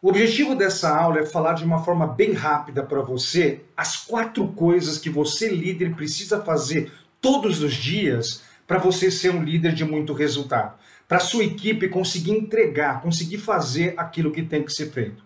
O objetivo dessa aula é falar de uma forma bem rápida para você as quatro coisas que você, líder, precisa fazer todos os dias para você ser um líder de muito resultado. Para sua equipe conseguir entregar, conseguir fazer aquilo que tem que ser feito.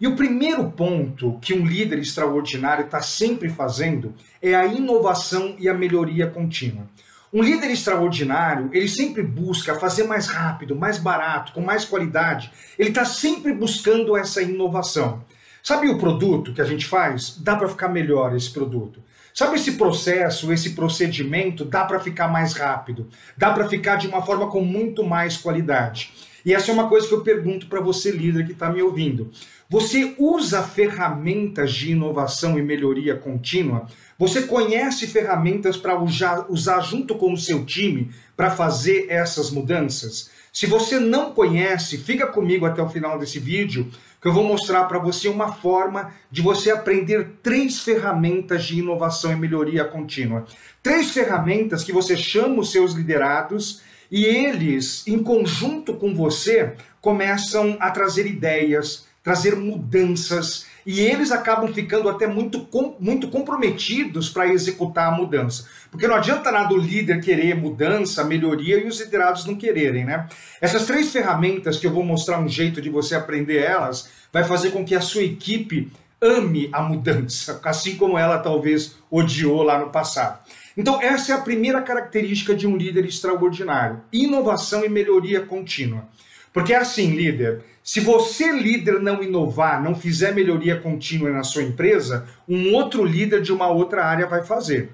E o primeiro ponto que um líder extraordinário está sempre fazendo é a inovação e a melhoria contínua. Um líder extraordinário, ele sempre busca fazer mais rápido, mais barato, com mais qualidade. Ele está sempre buscando essa inovação. Sabe o produto que a gente faz? Dá para ficar melhor esse produto. Sabe esse processo, esse procedimento, dá para ficar mais rápido, dá para ficar de uma forma com muito mais qualidade. E essa é uma coisa que eu pergunto para você, líder que está me ouvindo. Você usa ferramentas de inovação e melhoria contínua? Você conhece ferramentas para usar, junto com o seu time para fazer essas mudanças? Se você não conhece, fica comigo até o final desse vídeo, que eu vou mostrar para você uma forma de você aprender três ferramentas de inovação e melhoria contínua. Três ferramentas que você chama os seus liderados e eles, em conjunto com você, começam a trazer ideias, trazer mudanças e eles acabam ficando até muito, muito comprometidos para executar a mudança. Porque não adianta nada o líder querer mudança, melhoria e os liderados não quererem, né? Essas três ferramentas que eu vou mostrar um jeito de você aprender elas, vai fazer com que a sua equipe ame a mudança, assim como ela talvez odiou lá no passado. Então, essa é a primeira característica de um líder extraordinário: inovação e melhoria contínua. Porque é assim, líder, se você, líder, não inovar, não fizer melhoria contínua na sua empresa, um outro líder de uma outra área vai fazer.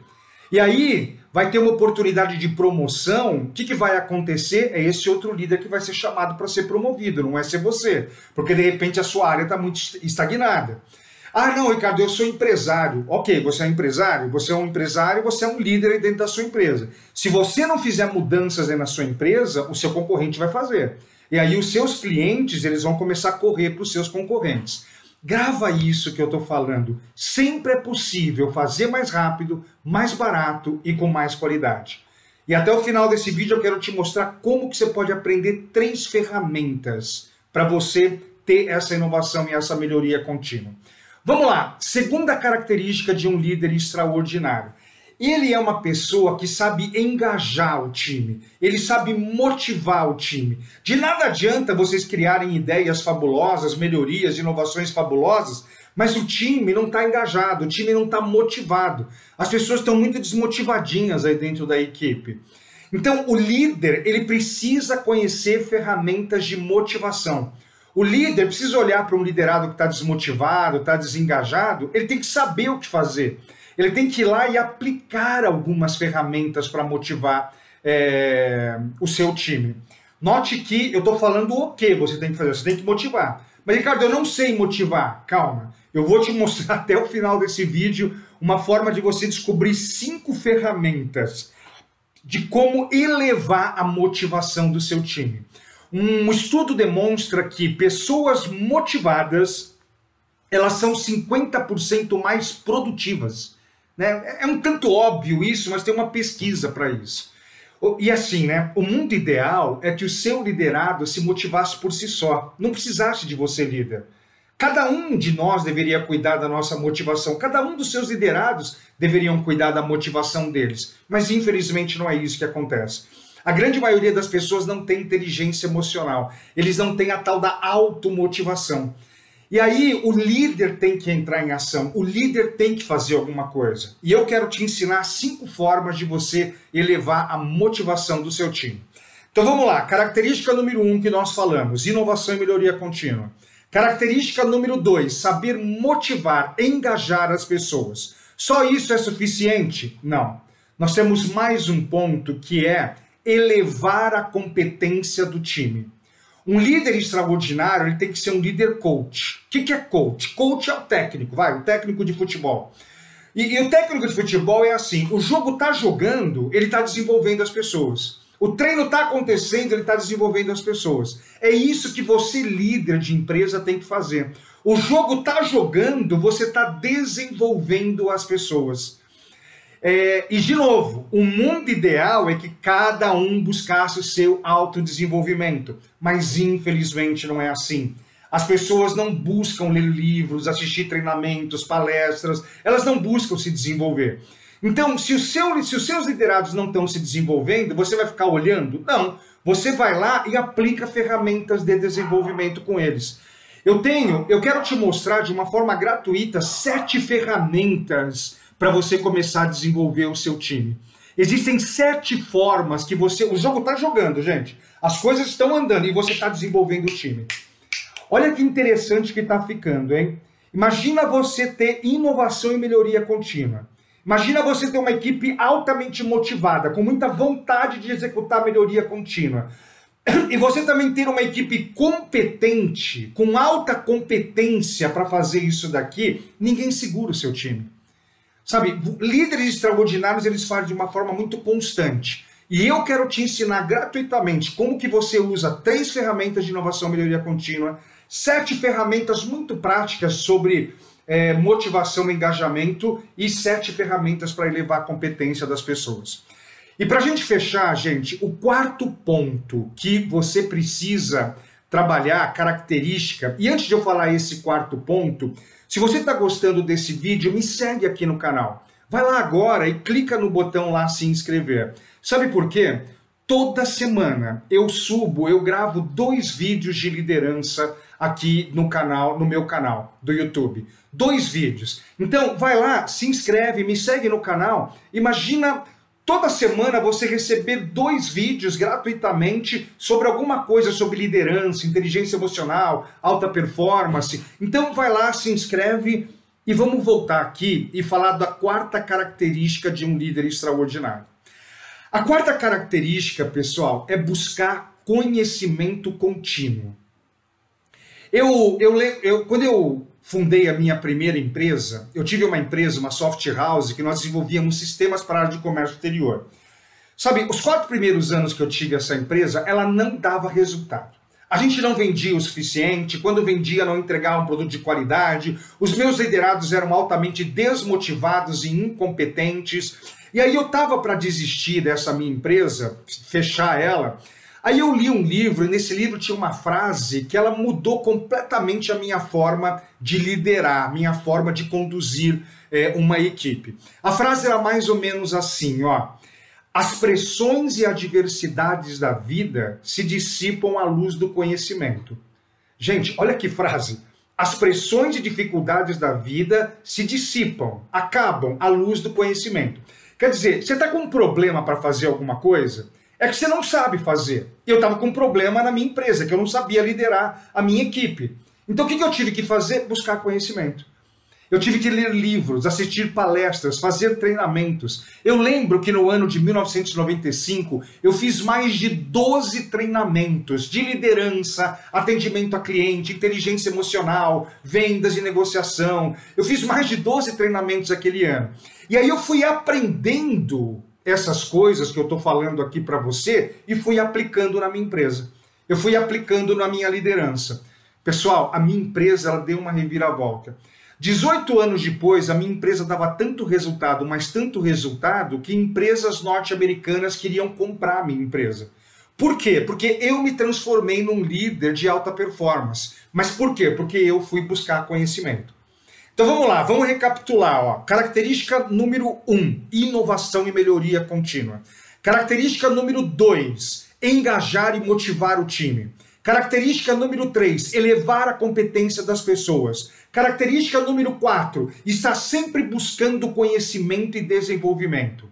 E aí vai ter uma oportunidade de promoção. O que, que vai acontecer? É esse outro líder que vai ser chamado para ser promovido, não é ser você. Porque de repente a sua área está muito estagnada. Ah, não, Ricardo, eu sou empresário. Ok, você é empresário, você é um empresário, você é um líder dentro da sua empresa. Se você não fizer mudanças na sua empresa, o seu concorrente vai fazer. E aí os seus clientes, eles vão começar a correr para os seus concorrentes. Grava isso que eu estou falando. Sempre é possível fazer mais rápido, mais barato e com mais qualidade. E até o final desse vídeo eu quero te mostrar como que você pode aprender três ferramentas para você ter essa inovação e essa melhoria contínua. Vamos lá, segunda característica de um líder extraordinário. Ele é uma pessoa que sabe engajar o time, ele sabe motivar o time. De nada adianta vocês criarem ideias fabulosas, melhorias, inovações fabulosas, mas o time não está engajado, o time não está motivado. As pessoas estão muito desmotivadinhas aí dentro da equipe. Então, o líder ele precisa conhecer ferramentas de motivação. O líder precisa olhar para um liderado que está desmotivado, está desengajado, ele tem que saber o que fazer. Ele tem que ir lá e aplicar algumas ferramentas para motivar é, o seu time. Note que eu estou falando o que você tem que fazer, você tem que motivar. Mas, Ricardo, eu não sei motivar. Calma, eu vou te mostrar até o final desse vídeo uma forma de você descobrir cinco ferramentas de como elevar a motivação do seu time. Um estudo demonstra que pessoas motivadas elas são 50% mais produtivas. Né? É um tanto óbvio isso, mas tem uma pesquisa para isso. E assim, né? O mundo ideal é que o seu liderado se motivasse por si só, não precisasse de você, líder. Cada um de nós deveria cuidar da nossa motivação, cada um dos seus liderados deveriam cuidar da motivação deles. Mas infelizmente não é isso que acontece. A grande maioria das pessoas não tem inteligência emocional, eles não têm a tal da automotivação. E aí o líder tem que entrar em ação, o líder tem que fazer alguma coisa. E eu quero te ensinar cinco formas de você elevar a motivação do seu time. Então vamos lá, característica número um que nós falamos: inovação e melhoria contínua. Característica número dois: saber motivar, engajar as pessoas. Só isso é suficiente? Não. Nós temos mais um ponto que é elevar a competência do time. Um líder extraordinário ele tem que ser um líder coach. O que, que é coach? Coach é o técnico, vai, o técnico de futebol. E, e o técnico de futebol é assim: o jogo está jogando, ele está desenvolvendo as pessoas. O treino está acontecendo, ele está desenvolvendo as pessoas. É isso que você, líder de empresa, tem que fazer. O jogo está jogando, você está desenvolvendo as pessoas. É, e, de novo, o mundo ideal é que cada um buscasse o seu autodesenvolvimento, mas infelizmente não é assim. As pessoas não buscam ler livros, assistir treinamentos, palestras, elas não buscam se desenvolver. Então, se, seu, se os seus liderados não estão se desenvolvendo, você vai ficar olhando? Não. Você vai lá e aplica ferramentas de desenvolvimento com eles. Eu tenho, eu quero te mostrar de uma forma gratuita sete ferramentas para você começar a desenvolver o seu time. Existem sete formas que você. O jogo está jogando, gente. As coisas estão andando e você está desenvolvendo o time. Olha que interessante que está ficando, hein? Imagina você ter inovação e melhoria contínua. Imagina você ter uma equipe altamente motivada, com muita vontade de executar melhoria contínua. E você também ter uma equipe competente, com alta competência para fazer isso daqui, ninguém segura o seu time. Sabe, líderes extraordinários eles fazem de uma forma muito constante. E eu quero te ensinar gratuitamente como que você usa três ferramentas de inovação e melhoria contínua, sete ferramentas muito práticas sobre é, motivação e engajamento e sete ferramentas para elevar a competência das pessoas. E para a gente fechar, gente, o quarto ponto que você precisa trabalhar, característica, e antes de eu falar esse quarto ponto, se você está gostando desse vídeo, me segue aqui no canal. Vai lá agora e clica no botão lá se inscrever. Sabe por quê? Toda semana eu subo, eu gravo dois vídeos de liderança aqui no canal, no meu canal do YouTube. Dois vídeos. Então, vai lá, se inscreve, me segue no canal. Imagina toda semana você receber dois vídeos gratuitamente sobre alguma coisa sobre liderança, inteligência emocional, alta performance. Então vai lá, se inscreve e vamos voltar aqui e falar da quarta característica de um líder extraordinário. A quarta característica, pessoal, é buscar conhecimento contínuo. Eu, eu, eu, quando eu fundei a minha primeira empresa, eu tive uma empresa, uma soft house, que nós desenvolvíamos sistemas para a área de comércio exterior. Sabe, os quatro primeiros anos que eu tive essa empresa, ela não dava resultado. A gente não vendia o suficiente, quando vendia não entregava um produto de qualidade, os meus liderados eram altamente desmotivados e incompetentes. E aí eu estava para desistir dessa minha empresa, fechar ela, Aí eu li um livro, e nesse livro tinha uma frase que ela mudou completamente a minha forma de liderar, minha forma de conduzir é, uma equipe. A frase era mais ou menos assim, ó. As pressões e adversidades da vida se dissipam à luz do conhecimento. Gente, olha que frase. As pressões e dificuldades da vida se dissipam, acabam à luz do conhecimento. Quer dizer, você está com um problema para fazer alguma coisa? É que você não sabe fazer. Eu estava com um problema na minha empresa, que eu não sabia liderar a minha equipe. Então o que, eu tive que fazer? Buscar conhecimento. Eu tive que ler livros, assistir palestras, fazer treinamentos. Eu lembro que no ano de 1995 eu fiz mais de 12 treinamentos de liderança, atendimento a cliente, inteligência emocional, vendas e negociação. Eu fiz mais de 12 treinamentos aquele ano. E aí eu fui aprendendo essas coisas que eu estou falando aqui para você e fui aplicando na minha empresa. Eu fui aplicando na minha liderança. Pessoal, a minha empresa ela deu uma reviravolta. 18 anos depois, a minha empresa dava tanto resultado, mas tanto resultado, que empresas norte-americanas queriam comprar a minha empresa. Por quê? Porque eu me transformei num líder de alta performance. Mas por quê? Porque eu fui buscar conhecimento. Então vamos lá, vamos recapitular. Ó. Característica número 1, um, inovação e melhoria contínua. Característica número 2, engajar e motivar o time. Característica número 3, elevar a competência das pessoas. Característica número 4, estar sempre buscando conhecimento e desenvolvimento,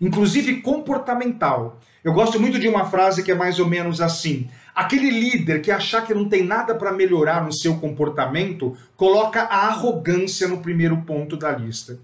inclusive comportamental. Eu gosto muito de uma frase que é mais ou menos assim: Aquele líder que achar que não tem nada para melhorar no seu comportamento, coloca a arrogância no primeiro ponto da lista.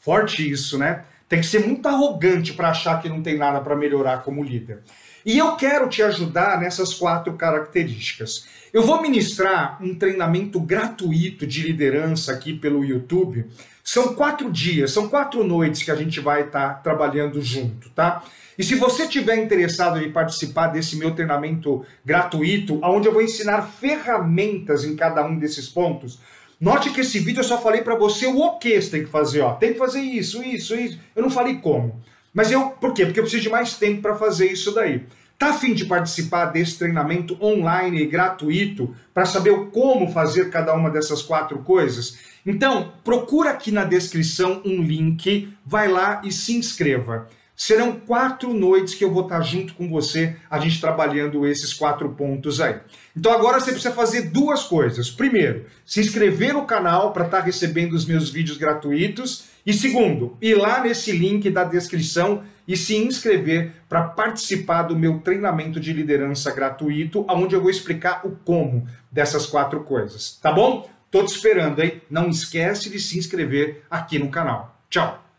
Forte isso, né? Tem que ser muito arrogante para achar que não tem nada para melhorar como líder. E eu quero te ajudar nessas quatro características. Eu vou ministrar um treinamento gratuito de liderança aqui pelo YouTube. São quatro dias, são quatro noites que a gente vai estar tá trabalhando junto, tá? E se você tiver interessado em participar desse meu treinamento gratuito, onde eu vou ensinar ferramentas em cada um desses pontos, note que esse vídeo eu só falei para você o que você tem que fazer, ó. Tem que fazer isso, isso, isso. Eu não falei como. Mas eu, por quê? Porque eu preciso de mais tempo para fazer isso daí. Tá afim de participar desse treinamento online e gratuito para saber como fazer cada uma dessas quatro coisas? Então, procura aqui na descrição um link, vai lá e se inscreva. Serão quatro noites que eu vou estar junto com você, a gente trabalhando esses quatro pontos aí. Então agora você precisa fazer duas coisas. Primeiro, se inscrever no canal para estar recebendo os meus vídeos gratuitos. E segundo, ir lá nesse link da descrição e se inscrever para participar do meu treinamento de liderança gratuito, onde eu vou explicar o como dessas quatro coisas. Tá bom? Tô te esperando, hein? Não esquece de se inscrever aqui no canal. Tchau!